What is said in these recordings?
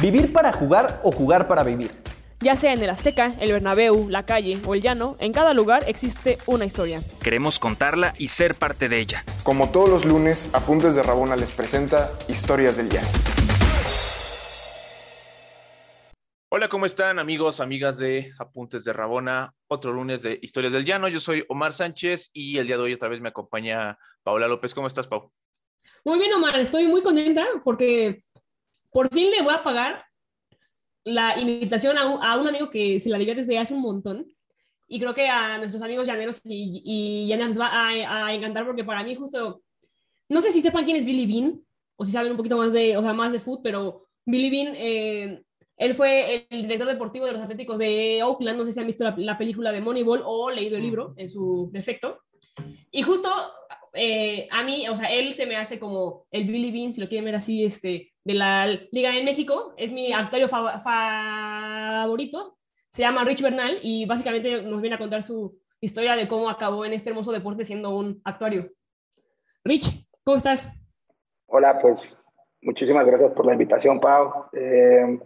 ¿Vivir para jugar o jugar para vivir? Ya sea en el Azteca, el Bernabéu, la calle o el llano, en cada lugar existe una historia. Queremos contarla y ser parte de ella. Como todos los lunes, Apuntes de Rabona les presenta Historias del Llano. Hola, ¿cómo están amigos, amigas de Apuntes de Rabona? Otro lunes de Historias del Llano. Yo soy Omar Sánchez y el día de hoy otra vez me acompaña Paula López. ¿Cómo estás, Pau? Muy bien, Omar. Estoy muy contenta porque por fin le voy a pagar la invitación a un, a un amigo que se la dio desde hace un montón. Y creo que a nuestros amigos llaneros y, y llaneras les va a, a, encantar porque para mí justo, no sé si sepan quién es Billy Bean o si saben un poquito más de, o sea, más de foot, pero Billy Bean, eh, él fue el director deportivo de los Atléticos de Oakland, no sé si han visto la, la película de Moneyball o leído el libro en su defecto. Y justo eh, a mí, o sea, él se me hace como el Billy Bean, si lo quieren ver así, este, de la Liga en México, es mi actuario fa favorito, se llama Rich Bernal y básicamente nos viene a contar su historia de cómo acabó en este hermoso deporte siendo un actuario. Rich, ¿cómo estás? Hola, pues muchísimas gracias por la invitación, Pau. Eh,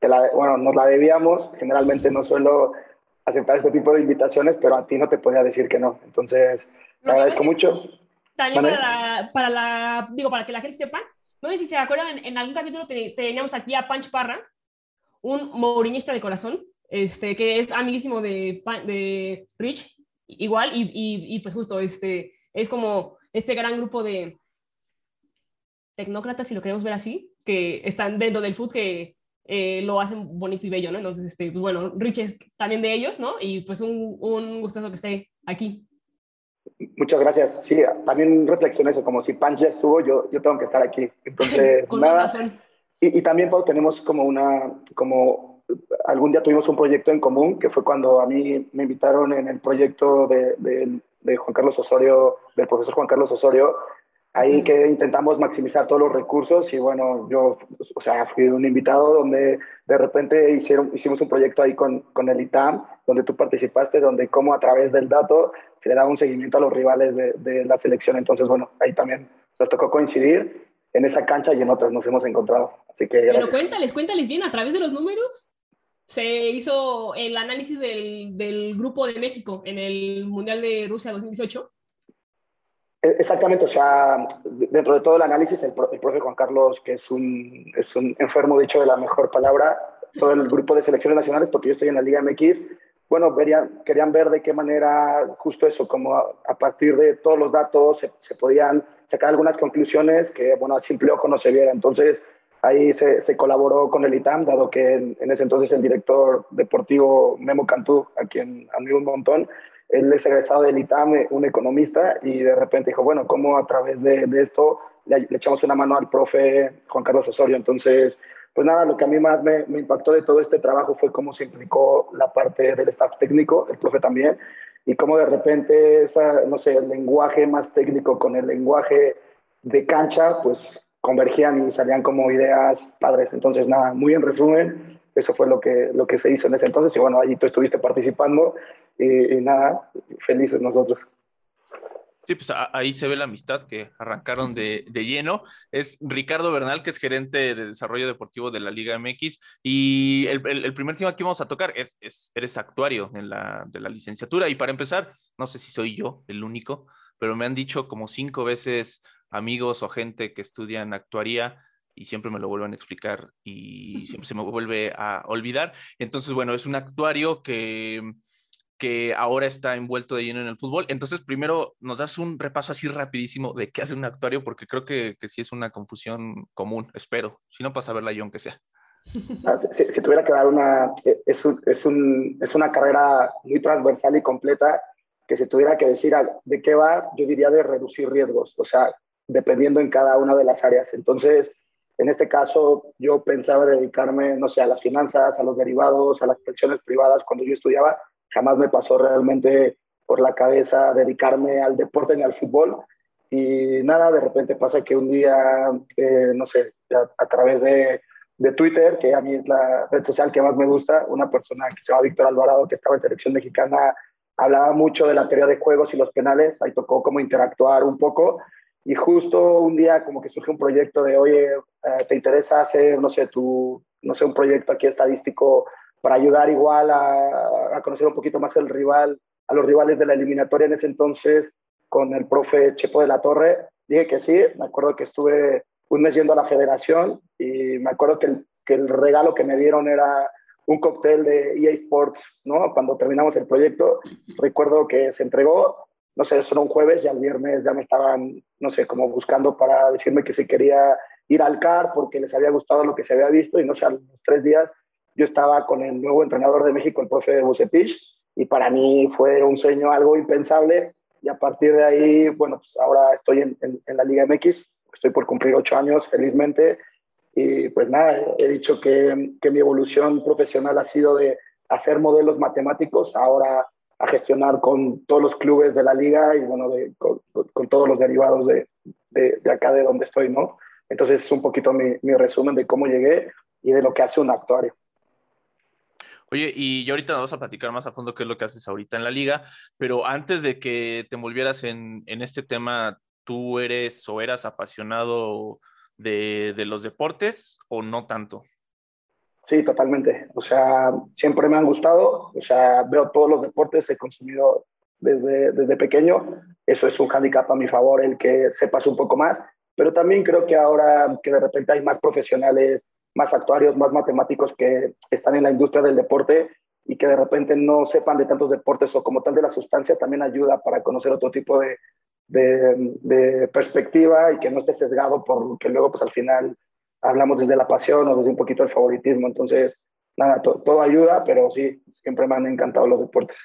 la, bueno, nos la debíamos, generalmente no suelo aceptar este tipo de invitaciones, pero a ti no te podía decir que no, entonces te agradezco mucho. También para la, para la, digo, para que la gente sepa, no sé si se acuerdan, en, en algún capítulo te, teníamos aquí a Panch Parra, un mourinista de corazón, este, que es amiguísimo de, de Rich, igual, y, y, y, pues justo, este, es como este gran grupo de tecnócratas, si lo queremos ver así, que están dentro del food, que eh, lo hacen bonito y bello, ¿no? Entonces, este, pues bueno, Rich es también de ellos, ¿no? Y pues un, un gustazo que esté aquí. Muchas gracias. Sí, también reflexioné eso, como si Pan ya estuvo, yo, yo tengo que estar aquí. Entonces, nada. Y, y, también, Pau, tenemos como una, como algún día tuvimos un proyecto en común, que fue cuando a mí me invitaron en el proyecto de, de, de Juan Carlos Osorio, del profesor Juan Carlos Osorio, ahí que intentamos maximizar todos los recursos y bueno, yo, o sea, fui un invitado donde de repente hicieron, hicimos un proyecto ahí con, con el ITAM, donde tú participaste, donde como a través del dato se le daba un seguimiento a los rivales de, de la selección. Entonces, bueno, ahí también nos tocó coincidir en esa cancha y en otras nos hemos encontrado. Así que gracias. Pero cuéntales, cuéntales bien, a través de los números se hizo el análisis del, del grupo de México en el Mundial de Rusia 2018 Exactamente, o sea, dentro de todo el análisis, el, el profe Juan Carlos, que es un, es un enfermo, dicho de la mejor palabra, todo el grupo de selecciones nacionales, porque yo estoy en la Liga MX, bueno, verían, querían ver de qué manera justo eso, como a, a partir de todos los datos se, se, podían sacar algunas conclusiones que, bueno, a simple ojo no se viera. Entonces, ahí se, se colaboró con el ITAM, dado que en, en, ese entonces el director deportivo Memo Cantú, a quien admiro un montón, él es egresado del ITAM, un economista, y de repente dijo, bueno, ¿cómo a través de, de esto le, echamos una mano al profe Juan Carlos Osorio? Entonces, pues nada, lo que a mí más me, me, impactó de todo este trabajo fue cómo se implicó la parte del staff técnico, el profe también, y cómo de repente, esa, no sé, el lenguaje más técnico con el lenguaje de cancha, pues convergían y salían como ideas padres. Entonces, nada, muy en resumen, eso fue lo que, lo que se hizo en ese entonces, y bueno, allí tú estuviste participando, y, y nada, felices nosotros. Sí, pues ahí se ve la amistad que arrancaron de, de, lleno. Es Ricardo Bernal, que es gerente de desarrollo deportivo de la Liga MX. Y el, el, primer tema que vamos a tocar es, es, eres actuario en la, de la licenciatura. Y para empezar, no sé si soy yo el único, pero me han dicho como cinco veces amigos o gente que estudian actuaría y siempre me lo vuelven a explicar y siempre se me vuelve a olvidar. Entonces, bueno, es un actuario que que ahora está envuelto de lleno en el fútbol. Entonces, primero nos das un repaso así rapidísimo de qué hace un actuario, porque creo que, que sí es una confusión común, espero. Si no, pasa a verla yo, aunque sea. Ah, si, si, tuviera que dar una, es, un, es, un, es, una carrera muy transversal y completa, que si tuviera que decir de qué va, yo diría de reducir riesgos, o sea, dependiendo en cada una de las áreas. Entonces, en este caso, yo pensaba dedicarme, no sé, a las finanzas, a los derivados, a las pensiones privadas cuando yo estudiaba, jamás me pasó realmente por la cabeza dedicarme al deporte ni al fútbol. Y nada, de repente pasa que un día, eh, no sé, a, través de, de, Twitter, que a mí es la red social que más me gusta, una persona que se llama Víctor Alvarado, que estaba en selección mexicana, hablaba mucho de la teoría de juegos y los penales, ahí tocó como interactuar un poco. Y justo un día como que surge un proyecto de, oye, eh, ¿te interesa hacer, no sé, tu, no sé, un proyecto aquí estadístico para ayudar igual a, conocer un poquito más el rival, a los rivales de la eliminatoria en ese entonces con el profe Chepo de la Torre? Dije que sí, me acuerdo que estuve un mes yendo a la federación y me acuerdo que el, que el regalo que me dieron era un cóctel de EA Sports, ¿no? Cuando terminamos el proyecto, recuerdo que se entregó, no sé, era un jueves y al viernes ya me estaban, no sé, como buscando para decirme que se quería ir al CAR porque les había gustado lo que se había visto y no sé, a los tres días yo estaba con el nuevo entrenador de México, el profe Bucetich, y para mí fue un sueño algo impensable. Y a partir de ahí, bueno, pues ahora estoy en, en, la Liga MX, estoy por cumplir ocho años felizmente. Y pues nada, he dicho que, que mi evolución profesional ha sido de hacer modelos matemáticos, ahora a gestionar con todos los clubes de la liga y bueno, de, con, todos los derivados de, de, acá de donde estoy, ¿no? Entonces es un poquito mi, mi resumen de cómo llegué y de lo que hace un actuario. Oye, y ahorita nos vamos a platicar más a fondo qué es lo que haces ahorita en la liga, pero antes de que te envolvieras en, en este tema, ¿tú eres o eras apasionado de, de, los deportes o no tanto? Sí, totalmente. O sea, siempre me han gustado, o sea, veo todos los deportes, he consumido desde, desde pequeño, eso es un handicap a mi favor, el que sepas un poco más, pero también creo que ahora que de repente hay más profesionales más actuarios, más matemáticos que están en la industria del deporte y que de repente no sepan de tantos deportes o como tal de la sustancia, también ayuda para conocer otro tipo de, de, de perspectiva y que no esté sesgado por que luego pues al final hablamos desde la pasión o desde un poquito el favoritismo. Entonces, nada, to, todo ayuda, pero sí, siempre me han encantado los deportes.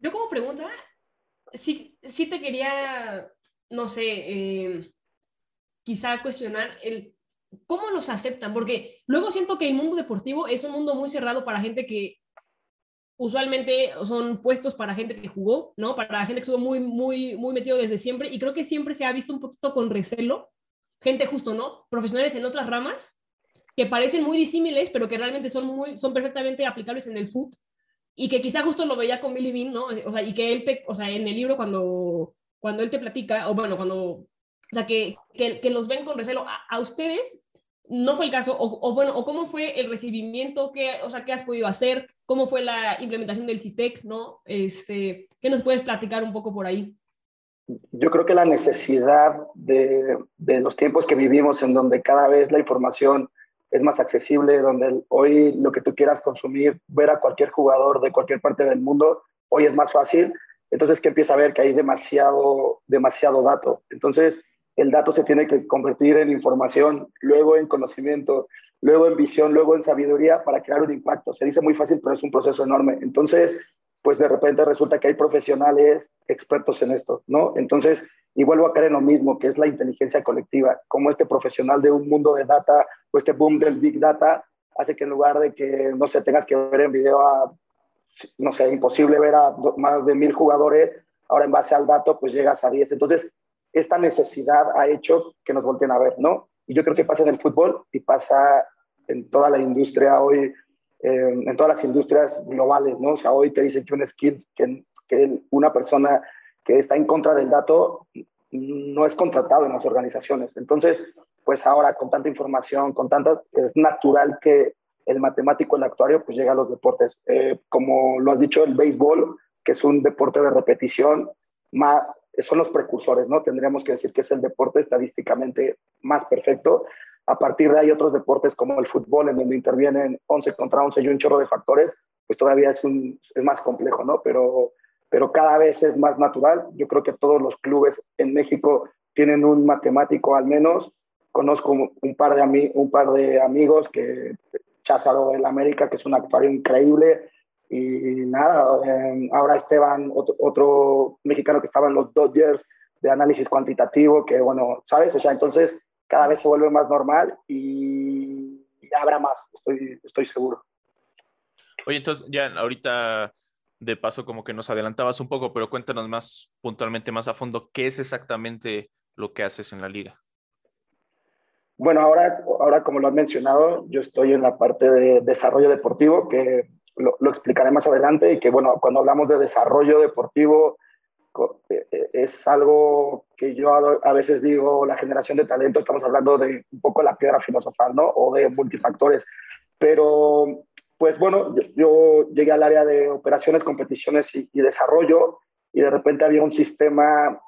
Yo como pregunta, sí, sí te quería, no sé, eh, quizá cuestionar el ¿cómo los aceptan? Porque luego siento que el mundo deportivo es un mundo muy cerrado para gente que usualmente son puestos para gente que jugó, ¿no? Para gente que estuvo muy, muy, muy metido desde siempre y creo que siempre se ha visto un poquito con recelo, gente justo, ¿no? Profesionales en otras ramas que parecen muy disímiles, pero que realmente son, muy, son perfectamente aplicables en el foot y que quizá justo lo veía con Billy Bean, ¿no? O sea, y que él te, o sea, en el libro cuando, cuando él te platica, o bueno, cuando o sea, que, que, que los ven con recelo. A, ustedes no fue el caso, o, bueno, o cómo fue el recibimiento, qué, o sea, qué has podido hacer, cómo fue la implementación del CITEC, ¿no? Este, ¿Qué nos puedes platicar un poco por ahí? Yo creo que la necesidad de, los tiempos que vivimos en donde cada vez la información es más accesible, donde hoy lo que tú quieras consumir, ver a cualquier jugador de cualquier parte del mundo, hoy es más fácil. Entonces que empieza a ver que hay demasiado, demasiado dato. Entonces, el dato se tiene que convertir en información, luego en conocimiento, luego en visión, luego en sabiduría para crear un impacto. Se dice muy fácil, pero es un proceso enorme. Entonces, pues de repente resulta que hay profesionales expertos en esto, ¿no? Entonces, y vuelvo a caer en lo mismo, que es la inteligencia colectiva, como este profesional de un mundo de data o este boom del big data hace que en lugar de que, no sé, tengas que ver en video a, no sé, imposible ver a más de mil jugadores, ahora en base al dato, pues llegas a 10. Entonces, esta necesidad ha hecho que nos volteen a ver, ¿no? Y yo creo que pasa en el fútbol y pasa en toda la industria hoy, eh, en todas las industrias globales, ¿no? O sea, hoy te dicen que un que, que una persona que está en contra del dato no es contratado en las organizaciones. Entonces, pues ahora con tanta información, con tanta, es natural que el matemático, el actuario, pues llega a los deportes. Eh, como lo has dicho, el béisbol, que es un deporte de repetición, más, son los precursores, ¿no? Tendríamos que decir que es el deporte estadísticamente más perfecto. A partir de ahí otros deportes como el fútbol, en donde intervienen 11 contra 11 y un chorro de factores, pues todavía es, un, es más complejo, ¿no? Pero, pero cada vez es más natural. Yo creo que todos los clubes en México tienen un matemático al menos. Conozco un par de, un par de amigos que Cházaro del América, que es un actuario increíble, y nada, eh, ahora Esteban, otro, otro, mexicano que estaba en los Dodgers de análisis cuantitativo, que bueno, ¿sabes? O sea, entonces cada vez se vuelve más normal y, y habrá más, estoy, estoy seguro. Oye, entonces ya ahorita de paso como que nos adelantabas un poco, pero cuéntanos más puntualmente, más a fondo, ¿qué es exactamente lo que haces en la liga? Bueno, ahora, ahora como lo has mencionado, yo estoy en la parte de desarrollo deportivo, que lo, lo, explicaré más adelante y que, bueno, cuando hablamos de desarrollo deportivo, es algo que yo a veces digo, la generación de talento, estamos hablando de un poco la piedra filosofal, ¿no? O de multifactores. Pero, pues bueno, yo, llegué al área de operaciones, competiciones y, desarrollo y de repente había un sistema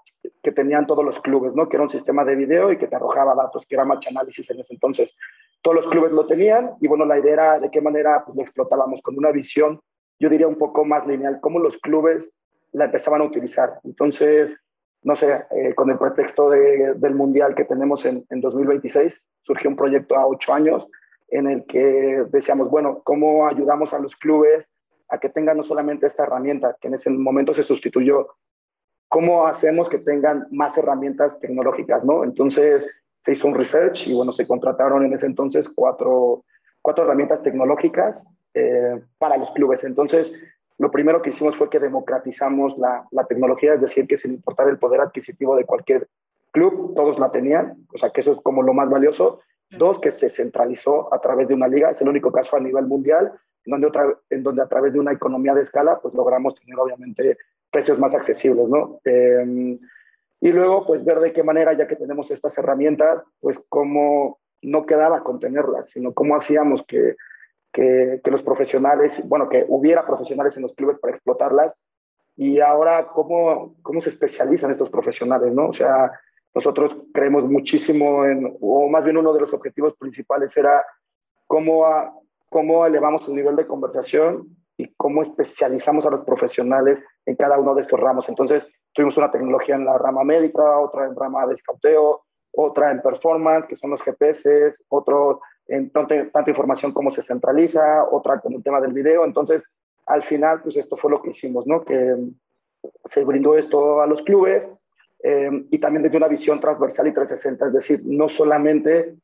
que tenían todos los clubes, ¿no? Que era un sistema de video y que te arrojaba datos, que era Match Análisis en ese entonces. Todos los clubes lo tenían y bueno, la idea era de qué manera pues, lo explotábamos con una visión, yo diría un poco más lineal, cómo los clubes la empezaban a utilizar. Entonces, no sé, eh, con el pretexto del Mundial que tenemos en, en 2026, surgió un proyecto a ocho años en el que decíamos, bueno, ¿cómo ayudamos a los clubes a que tengan no solamente esta herramienta, que en ese momento se sustituyó, cómo hacemos que tengan más herramientas tecnológicas, ¿no? Entonces se hizo un research y bueno, se contrataron en ese entonces cuatro, cuatro herramientas tecnológicas eh, para los clubes. Entonces, lo primero que hicimos fue que democratizamos la, la, tecnología, es decir, que sin importar el poder adquisitivo de cualquier club, todos la tenían, o sea que eso es como lo más valioso. Dos, que se centralizó a través de una liga, es el único caso a nivel mundial, en donde, otra, en donde a través de una economía de escala, pues logramos tener obviamente precios más accesibles, ¿no? Eh, y luego, pues ver de qué manera, ya que tenemos estas herramientas, pues cómo no quedaba con tenerlas, sino cómo hacíamos que que, los profesionales, bueno, que hubiera profesionales en los clubes para explotarlas. Y ahora, ¿cómo, cómo se especializan estos profesionales? ¿no? O sea, nosotros creemos muchísimo en, o más bien uno de los objetivos principales era cómo, cómo elevamos el nivel de conversación y cómo especializamos a los profesionales en cada uno de estos ramos. Entonces, tuvimos una tecnología en la rama médica, otra en rama de escauteo, otra en performance, que son los GPS, otro en tanto, información como se centraliza, otra con el tema del video. Entonces, al final, pues esto fue lo que hicimos, ¿no? Que se brindó esto a los clubes eh, y también desde una visión transversal y 360, es decir, no solamente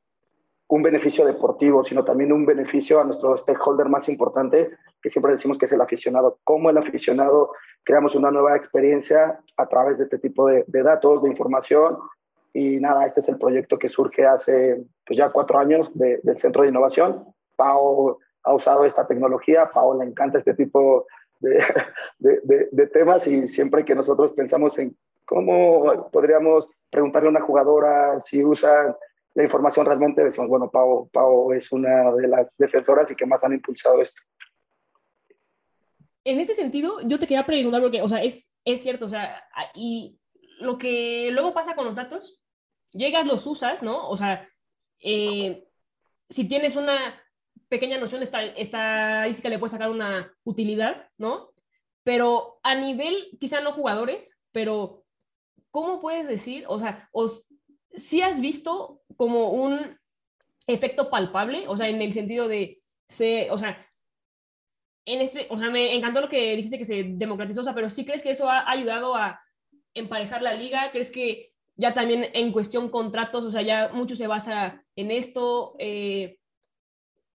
un beneficio deportivo, sino también un beneficio a nuestro stakeholder más importante, que siempre decimos que es el aficionado. Como el aficionado creamos una nueva experiencia a través de este tipo de datos, de información y nada, este es el proyecto que surge hace pues ya cuatro años del Centro de Innovación. Pau ha usado esta tecnología, Pau le encanta este tipo de, de, temas y siempre que nosotros pensamos en cómo podríamos preguntarle a una jugadora si usa la información realmente, decimos, bueno, Pau, Pau es una de las defensoras y que más han impulsado esto. En ese sentido, yo te quería preguntar, porque, o sea, es, es cierto, o sea, y lo que luego pasa con los datos llegas, los usas, ¿no? O sea, eh, si tienes una pequeña noción de estadística, le puedes sacar una utilidad, ¿no? Pero a nivel, quizá no jugadores, pero ¿cómo puedes decir, o sea, si has visto como un efecto palpable, o sea, en el sentido de, se, o sea, en este, o sea, me encantó lo que dijiste que se democratizó, o sea, pero sí crees que eso ha ayudado a emparejar la liga, crees que ya también en cuestión contratos, o sea, ya mucho se basa en esto, eh,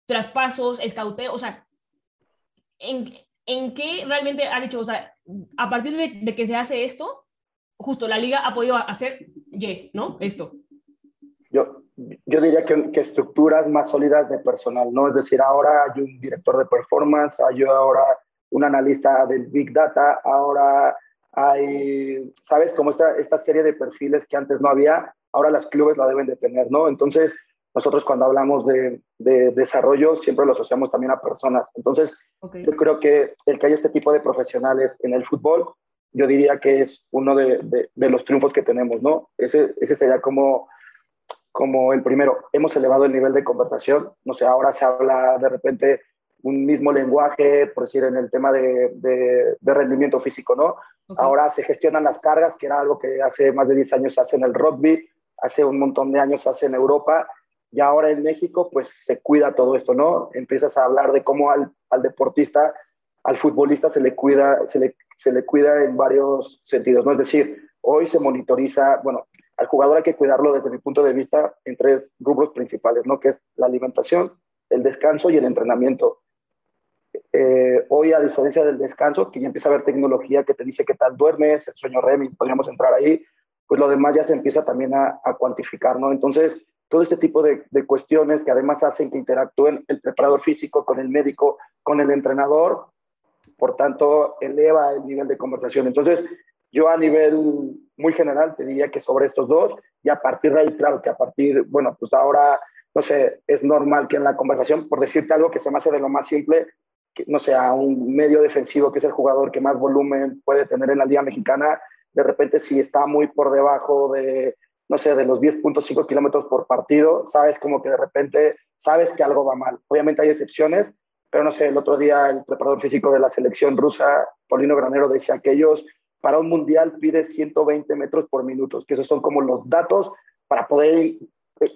traspasos, escauteo, o sea, ¿en, ¿en, qué realmente ha dicho, o sea, a partir de, que se hace esto, justo la liga ha podido hacer, Y, ¿no? Esto. Yo, yo diría que, que, estructuras más sólidas de personal, ¿no? Es decir, ahora hay un director de performance, hay ahora un analista del Big Data, ahora hay, ¿sabes? Como esta, esta serie de perfiles que antes no había, ahora las clubes la deben de tener, ¿no? Entonces, nosotros cuando hablamos de, de desarrollo siempre lo asociamos también a personas. Entonces, yo creo que el que haya este tipo de profesionales en el fútbol, yo diría que es uno de, de, los triunfos que tenemos, ¿no? Ese, ese sería como, como el primero. Hemos elevado el nivel de conversación, no sé, ahora se habla de repente un mismo lenguaje, por decir, en el tema de, de, rendimiento físico, ¿no? Ahora se gestionan las cargas, que era algo que hace más de 10 años se hace en el rugby, hace un montón de años se hace en Europa, y ahora en México, pues se cuida todo esto, ¿no? Empiezas a hablar de cómo al, al deportista, al futbolista se le, cuida, se, le, se le cuida en varios sentidos, ¿no? Es decir, hoy se monitoriza, bueno, al jugador hay que cuidarlo desde mi punto de vista en tres rubros principales, ¿no? Que es la alimentación, el descanso y el entrenamiento. Eh, hoy, a diferencia del descanso, que ya empieza a haber tecnología que te dice qué tal duermes, el sueño REM, podríamos entrar ahí, pues lo demás ya se empieza también a, cuantificar, ¿no? Entonces, todo este tipo de, cuestiones que además hacen que interactúen el preparador físico con el médico, con el entrenador, por tanto, eleva el nivel de conversación. Entonces, yo a nivel muy general te diría que sobre estos dos, y a partir de ahí, claro que a partir, bueno, pues ahora, no sé, es normal que en la conversación, por decirte algo que se me hace de lo más simple, que, no sé, a un medio defensivo que es el jugador que más volumen puede tener en la Liga Mexicana, de repente si está muy por debajo de, no sé, de los 10.5 kilómetros por partido, sabes como que de repente sabes que algo va mal. Obviamente hay excepciones, pero no sé, el otro día el preparador físico de la selección rusa, Paulino Granero, decía que ellos para un mundial pide 120 metros por minuto, que esos son como los datos para poder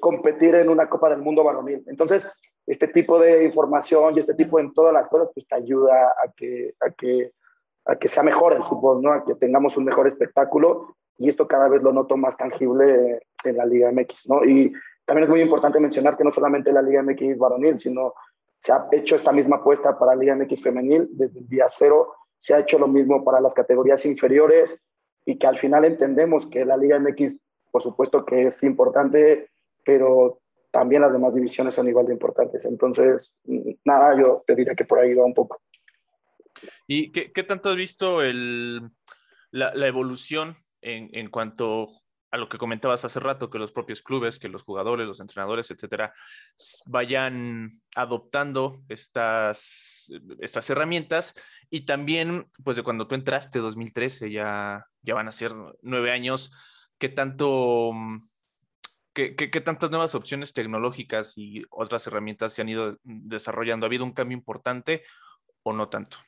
competir en una Copa del Mundo varonil. Entonces, este tipo de información y este tipo de todas las cosas, pues te ayuda a que, a que, a que sea mejor el fútbol, ¿no? A que tengamos un mejor espectáculo y esto cada vez lo noto más tangible en la Liga MX, ¿no? Y también es muy importante mencionar que no solamente la Liga MX varonil, sino se ha hecho esta misma apuesta para la Liga MX femenil desde el día cero, se ha hecho lo mismo para las categorías inferiores y que al final entendemos que la Liga MX, por supuesto que es importante, pero también las demás divisiones son igual de importantes. Entonces, nada, yo te diría que por ahí va un poco. ¿Y qué, qué tanto has visto el, la, la, evolución en, en cuanto a lo que comentabas hace rato, que los propios clubes, que los jugadores, los entrenadores, etcétera, vayan adoptando estas, estas herramientas y también, pues de cuando tú entraste, 2013, ya, ya van a ser nueve años, ¿qué tanto, qué, qué, qué tantas nuevas opciones tecnológicas y otras herramientas se han ido desarrollando? ¿Ha habido un cambio importante o no tanto?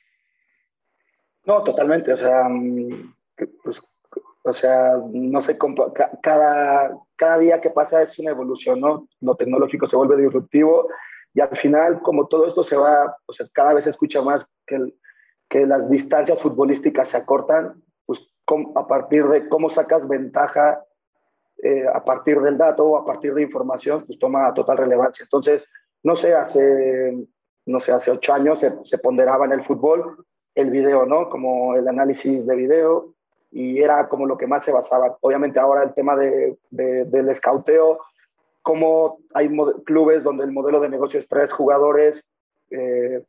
No, totalmente. O sea, mm, pues o sea, no sé, cada, cada día que pasa es una evolución, ¿no? Lo tecnológico se vuelve disruptivo y al final, como todo esto se va, o sea, cada vez se escucha más que, que las distancias futbolísticas se acortan, pues a partir de cómo sacas ventaja eh, a partir del dato o a partir de información, pues toma total relevancia. Entonces, no sé, hace, no sé, hace ocho años se, ponderaba en el fútbol el video, ¿no? Como el análisis de video, y era como lo que más se basaba. Obviamente ahora el tema de, del escauteo, como hay clubes donde el modelo de negocio es tres jugadores eh,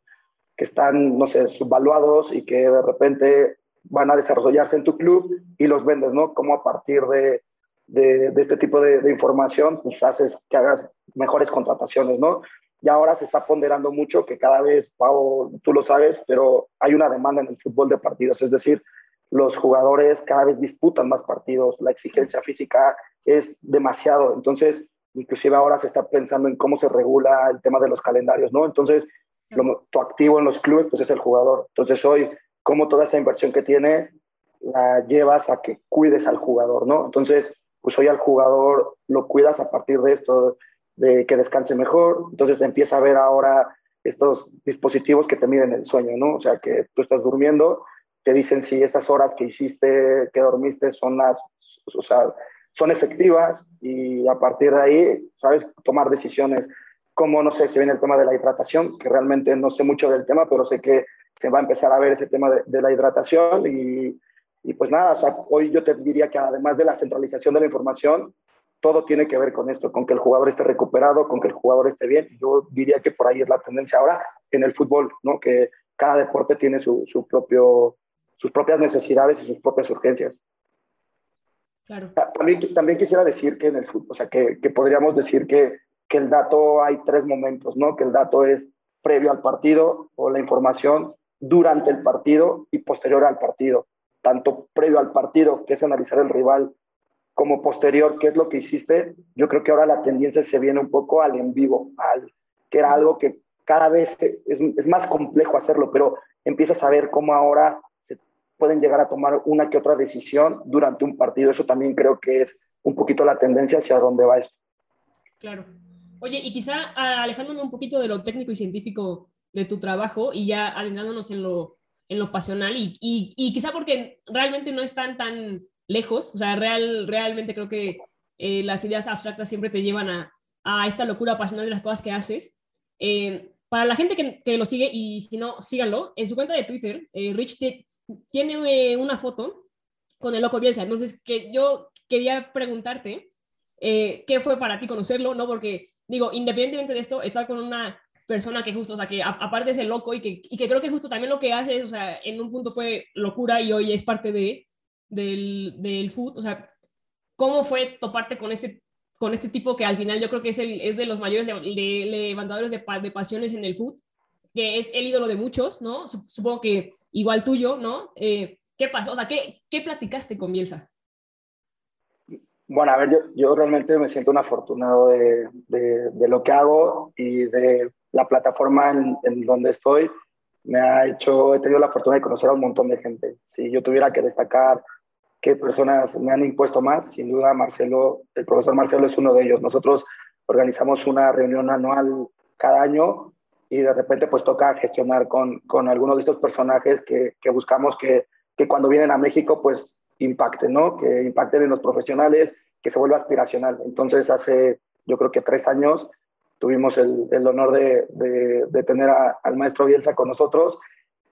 que están, no sé, subvaluados y que de repente van a desarrollarse en tu club y los vendes, ¿no? Como a partir de, de, este tipo de, de, información, pues haces que hagas mejores contrataciones, ¿no? Y ahora se está ponderando mucho que cada vez, Pau, tú lo sabes, pero hay una demanda en el fútbol de partidos, es decir, los jugadores cada vez disputan más partidos, la exigencia física es demasiado, entonces inclusive ahora se está pensando en cómo se regula el tema de los calendarios, ¿no? Entonces, lo, tu activo en los clubes pues es el jugador. Entonces hoy, cómo toda esa inversión que tienes la llevas a que cuides al jugador, ¿no? Entonces, pues hoy al jugador lo cuidas a partir de esto, de que descanse mejor, entonces empieza a ver ahora estos dispositivos que te miden el sueño, ¿no? O sea, que tú estás durmiendo te dicen si esas horas que hiciste, que dormiste, son las, o sea, son efectivas y a partir de ahí, sabes, tomar decisiones. Como, no sé, si viene el tema de la hidratación, que realmente no sé mucho del tema, pero sé que se va a empezar a ver ese tema de, de la hidratación y, y, pues nada, o sea, hoy yo te diría que además de la centralización de la información, todo tiene que ver con esto, con que el jugador esté recuperado, con que el jugador esté bien. Yo diría que por ahí es la tendencia ahora en el fútbol, ¿no? Que cada deporte tiene su, su propio sus propias necesidades y sus propias urgencias. Claro. También, también quisiera decir que en el fútbol, o sea, que, que podríamos decir que, que, el dato hay tres momentos, ¿no? Que el dato es previo al partido o la información durante el partido y posterior al partido. Tanto previo al partido, que es analizar el rival, como posterior, qué es lo que hiciste. Yo creo que ahora la tendencia se viene un poco al en vivo, que era algo que cada vez es, más complejo hacerlo, pero empiezas a ver cómo ahora pueden llegar a tomar una que otra decisión durante un partido. Eso también creo que es un poquito la tendencia hacia dónde va esto. Claro. Oye, y quizá alejándome un poquito de lo técnico y científico de tu trabajo y ya adentrándonos en lo, en lo pasional y, y, y, quizá porque realmente no están tan lejos, o sea, real, realmente creo que eh, las ideas abstractas siempre te llevan a, a, esta locura pasional de las cosas que haces. Eh, para la gente que, que, lo sigue y si no, síganlo, en su cuenta de Twitter, eh, Rich tiene una foto con el loco Bielsa. Entonces, que yo quería preguntarte eh, qué fue para ti conocerlo, ¿no? Porque, digo, independientemente de esto, estar con una persona que justo, o sea, que a, aparte es el loco y que, y que creo que justo también lo que hace, o sea, en un punto fue locura y hoy es parte de, del, del foot, o sea, ¿cómo fue toparte con este, con este tipo que al final yo creo que es, el, es de los mayores levantadores de, de, pasiones en el foot, que es el ídolo de muchos, ¿no? Supongo que igual tuyo, ¿no? Eh, ¿Qué pasó? O sea, ¿qué, ¿qué platicaste con Bielsa? Bueno, a ver, yo, yo realmente me siento un afortunado de, de, de, lo que hago y de la plataforma en, donde estoy. Me ha hecho, he tenido la fortuna de conocer a un montón de gente. Si yo tuviera que destacar qué personas me han impuesto más, sin duda Marcelo, el profesor Marcelo es uno de ellos. Nosotros organizamos una reunión anual cada año y de repente pues toca gestionar con, con algunos de estos personajes que, que buscamos que, que cuando vienen a México pues impacte, ¿no? Que impacten en los profesionales, que se vuelva aspiracional. Entonces, hace yo creo que tres años tuvimos el, el honor de, de, de tener a, al maestro Bielsa con nosotros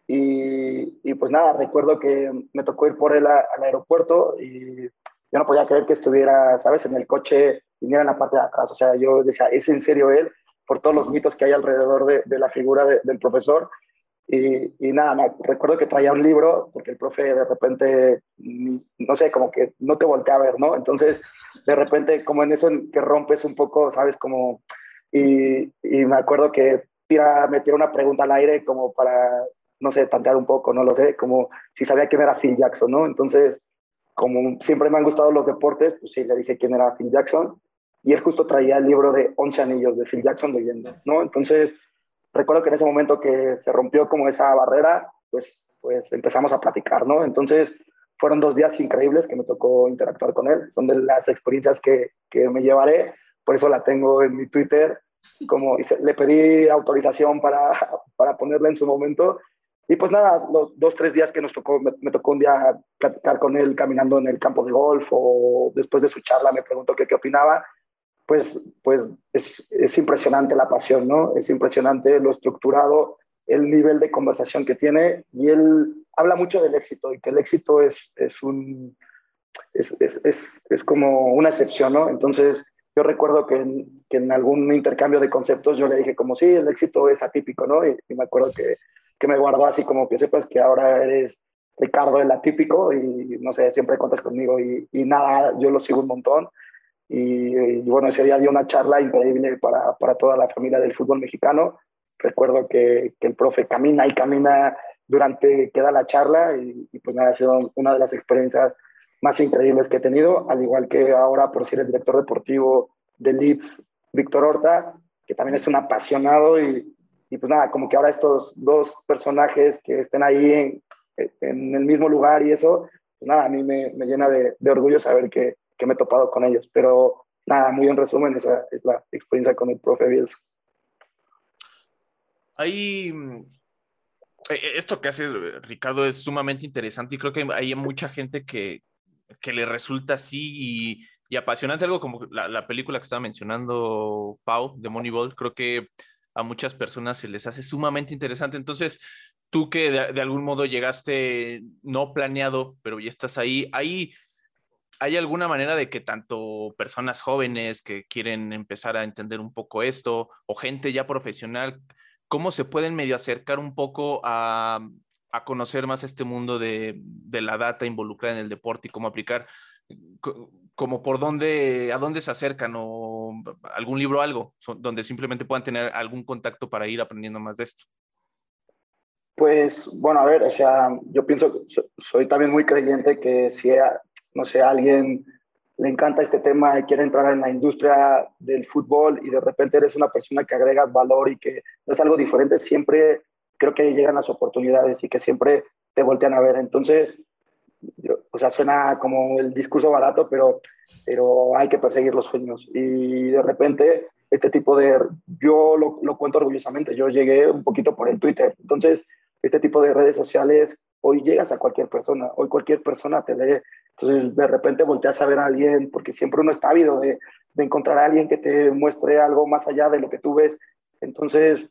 y, y, pues nada, recuerdo que me tocó ir por él a, al aeropuerto y yo no podía creer que estuviera, ¿sabes?, en el coche, viniera en la parte de atrás. O sea, yo decía, ¿es en serio él? Por todos los mitos que hay alrededor de, de la figura de, del profesor. Y, y, nada, me recuerdo que traía un libro, porque el profe de repente, no sé, como que no te voltea a ver, ¿no? Entonces, de repente, como en eso que rompes un poco, ¿sabes? Como, y, y me acuerdo que tira, me tira una pregunta al aire como para, no sé, tantear un poco, no lo sé, como si sabía quién era Phil Jackson, ¿no? Entonces, como siempre me han gustado los deportes, pues sí, le dije quién era Phil Jackson. Y él justo traía el libro de 11 anillos de Phil Jackson leyendo, ¿no? Entonces, recuerdo que en ese momento que se rompió como esa barrera, pues, pues empezamos a platicar, ¿no? Entonces fueron dos días increíbles que me tocó interactuar con él, son de las experiencias que, que me llevaré, por eso la tengo en mi Twitter, como le pedí autorización para, para ponerla en su momento. Y pues nada, los dos, tres días que nos tocó, me, me, tocó un día platicar con él caminando en el campo de golf o después de su charla me preguntó qué, qué opinaba pues, pues es, es, impresionante la pasión, ¿no? Es impresionante lo estructurado, el nivel de conversación que tiene y él habla mucho del éxito y que el éxito es, es un... Es, es, es, como una excepción, ¿no? Entonces, yo recuerdo que en, algún intercambio de conceptos yo le dije como, sí, el éxito es atípico, ¿no? Y, me acuerdo que, que, me guardó así como que sepas que ahora eres Ricardo el atípico y no sé, siempre cuentas conmigo y, y nada, yo lo sigo un montón y, y, bueno, ese día dio una charla increíble para, para toda la familia del fútbol mexicano. Recuerdo que, que, el profe camina y camina durante que da la charla y, y, pues nada, ha sido una de las experiencias más increíbles que he tenido, al igual que ahora por ser el director deportivo de Leeds, Víctor Horta, que también es un apasionado y, y, pues nada, como que ahora estos dos personajes que estén ahí en, en el mismo lugar y eso, pues nada, a mí me, me llena de, de orgullo saber que, que me he topado con ellos. Pero nada, muy en resumen, esa es la experiencia con el profe Bielsa. Ahí, esto que hace Ricardo es sumamente interesante y creo que hay mucha gente que, que le resulta así y, apasionante, algo como la, la, película que estaba mencionando Pau de Moneyball, creo que a muchas personas se les hace sumamente interesante. Entonces, tú que de, de algún modo llegaste no planeado, pero ya estás ahí, ahí ¿hay alguna manera de que tanto personas jóvenes que quieren empezar a entender un poco esto o gente ya profesional, cómo se pueden medio acercar un poco a, a conocer más este mundo de, de, la data involucrada en el deporte y cómo aplicar, como por dónde, a dónde se acercan o algún libro o algo, donde simplemente puedan tener algún contacto para ir aprendiendo más de esto? Pues bueno, a ver, o sea, yo pienso, soy también muy creyente que si no sé, a alguien le encanta este tema y quiere entrar en la industria del fútbol y de repente eres una persona que agregas valor y que es algo diferente, siempre creo que llegan las oportunidades y que siempre te voltean a ver. Entonces, yo, o sea, suena como el discurso barato, pero, pero hay que perseguir los sueños. Y de repente, este tipo de, yo lo, lo cuento orgullosamente, yo llegué un poquito por el Twitter. Entonces, este tipo de redes sociales, hoy llegas a cualquier persona, hoy cualquier persona te lee, entonces, de repente volteas a ver a alguien, porque siempre uno está ávido de, de, encontrar a alguien que te muestre algo más allá de lo que tú ves. Entonces,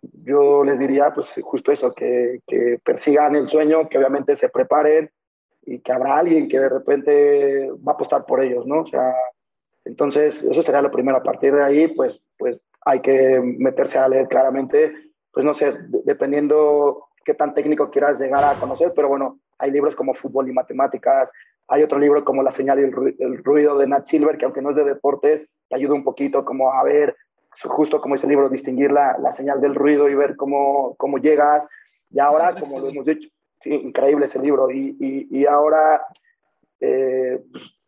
yo les diría, pues justo eso, que, que persigan el sueño, que obviamente se preparen y que habrá alguien que de repente va a apostar por ellos, ¿no? O sea, entonces, eso sería lo primero. A partir de ahí, pues, pues hay que meterse a leer claramente, pues no sé, dependiendo qué tan técnico quieras llegar a conocer, pero bueno, hay libros como Fútbol y Matemáticas, hay otro libro como La señal y el ruido de Nat Silver, que aunque no es de deportes, te ayuda un poquito como a ver, justo como ese libro, distinguir la, la señal del ruido y ver cómo, cómo llegas. Y ahora, como lo hemos dicho, sí, increíble ese libro. Y, y, y ahora, eh, pues,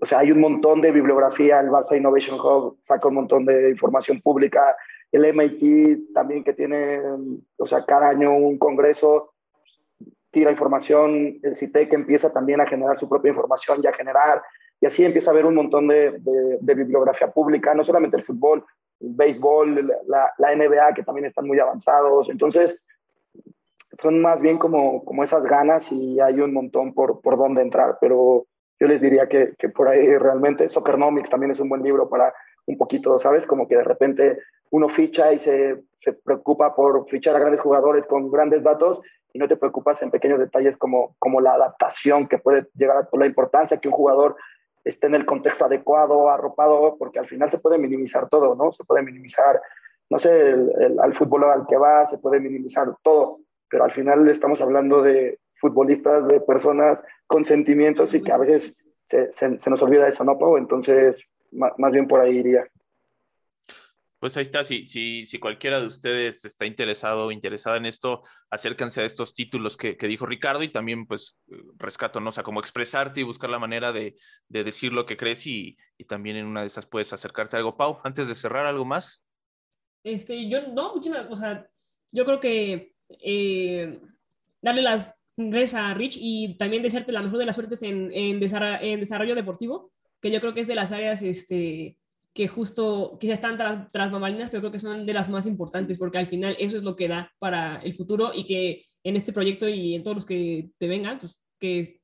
o sea, hay un montón de bibliografía, el Barça Innovation Hub saca un montón de información pública, el MIT también que tiene, o sea, cada año un congreso tira información, el CITEC empieza también a generar su propia información y a generar, y así empieza a haber un montón de, de, bibliografía pública, no solamente el fútbol, el béisbol, la, la, NBA, que también están muy avanzados. Entonces, son más bien como, como esas ganas y hay un montón por, por dónde entrar, pero yo les diría que, que por ahí realmente Soccernomics también es un buen libro para un poquito, ¿sabes? Como que de repente uno ficha y se, se preocupa por fichar a grandes jugadores con grandes datos y no te preocupas en pequeños detalles como, como la adaptación que puede llegar a la importancia que un jugador esté en el contexto adecuado, arropado, porque al final se puede minimizar todo, ¿no? Se puede minimizar, no sé, el, al fútbol al que va, se puede minimizar todo, pero al final estamos hablando de futbolistas, de personas con sentimientos y que a veces se, se, se nos olvida eso, ¿no, Pau? Entonces, más, más bien por ahí iría. Pues ahí está, si, si, si cualquiera de ustedes está interesado o interesada en esto, acérquense a estos títulos que, que, dijo Ricardo y también pues rescato, ¿no? O sea, como expresarte y buscar la manera de, de decir lo que crees y, y, también en una de esas puedes acercarte a algo. Pau, antes de cerrar, ¿algo más? Este, yo no, muchísimas, o sea, yo creo que eh, darle las gracias a Rich y también desearte la mejor de las suertes en, en, desarrollo, en desarrollo deportivo, que yo creo que es de las áreas, este, que justo quizás están tras, tras mamalinas, pero creo que son de las más importantes, porque al final eso es lo que da para el futuro y que en este proyecto y en todos los que te vengan, pues que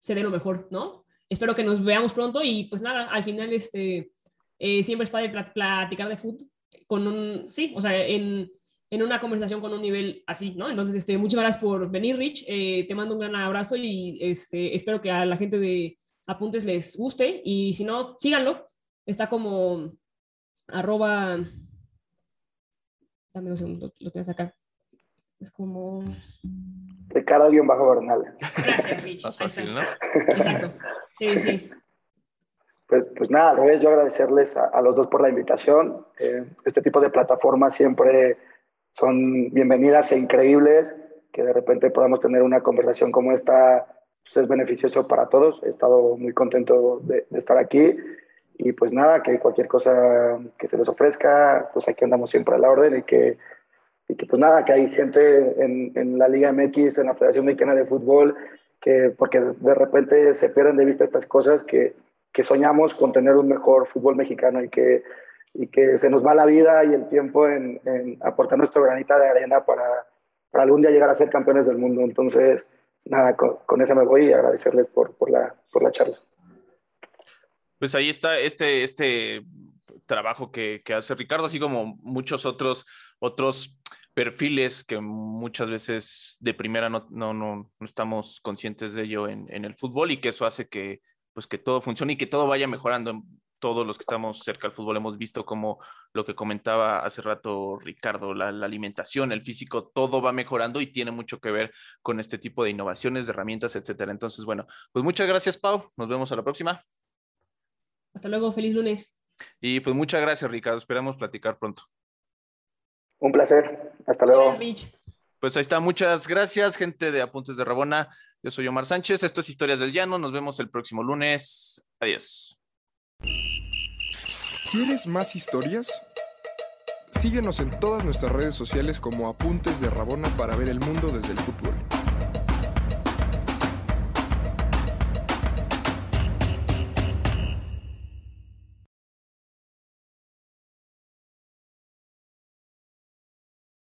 se dé lo mejor, ¿no? Espero que nos veamos pronto y pues nada, al final este, eh, siempre es padre platicar de fútbol con un, sí, o sea, en, en, una conversación con un nivel así, ¿no? Entonces, este, muchas gracias por venir, Rich, eh, te mando un gran abrazo y este, espero que a la gente de Apuntes les guste y si no, síganlo está como arroba, dame un segundo, lo tienes acá. Es como... Ricardo-Bernal. Gracias, Rich. Más fácil, ¿no? Exacto. Sí, sí. Pues, pues nada, al revés, yo agradecerles a, a, los dos por la invitación. Eh, este tipo de plataformas siempre son bienvenidas e increíbles. Que de repente podamos tener una conversación como esta pues es beneficioso para todos. He estado muy contento de, de estar aquí y pues nada, que cualquier cosa que se les ofrezca, pues aquí andamos siempre a la orden y que, y que pues nada, que hay gente en, en, la Liga MX, en la Federación Mexicana de Fútbol, que porque de repente se pierden de vista estas cosas, que, que soñamos con tener un mejor fútbol mexicano y que, y que se nos va la vida y el tiempo en, en aportar nuestro granita de arena para, para, algún día llegar a ser campeones del mundo. Entonces, nada, con, con eso me voy y agradecerles por, por, la, por la charla. Pues ahí está este, este trabajo que, hace Ricardo, así como muchos otros, otros perfiles que muchas veces de primera no, no, no, no estamos conscientes de ello en, el fútbol y que eso hace que, pues que todo funcione y que todo vaya mejorando. Todos los que estamos cerca del fútbol hemos visto como lo que comentaba hace rato Ricardo, la, la alimentación, el físico, todo va mejorando y tiene mucho que ver con este tipo de innovaciones, de herramientas, etcétera. Entonces, bueno, pues muchas gracias, Pau. Nos vemos a la próxima. Hasta luego, feliz lunes. Y pues muchas gracias, Ricardo. Esperamos platicar pronto. Un placer. Hasta luego. Rich. Pues ahí está. Muchas gracias, gente de Apuntes de Rabona. Yo soy Omar Sánchez. Esto es Historias del Llano. Nos vemos el próximo lunes. Adiós. ¿Quieres más historias? Síguenos en todas nuestras redes sociales como Apuntes de Rabona para ver el mundo desde el fútbol.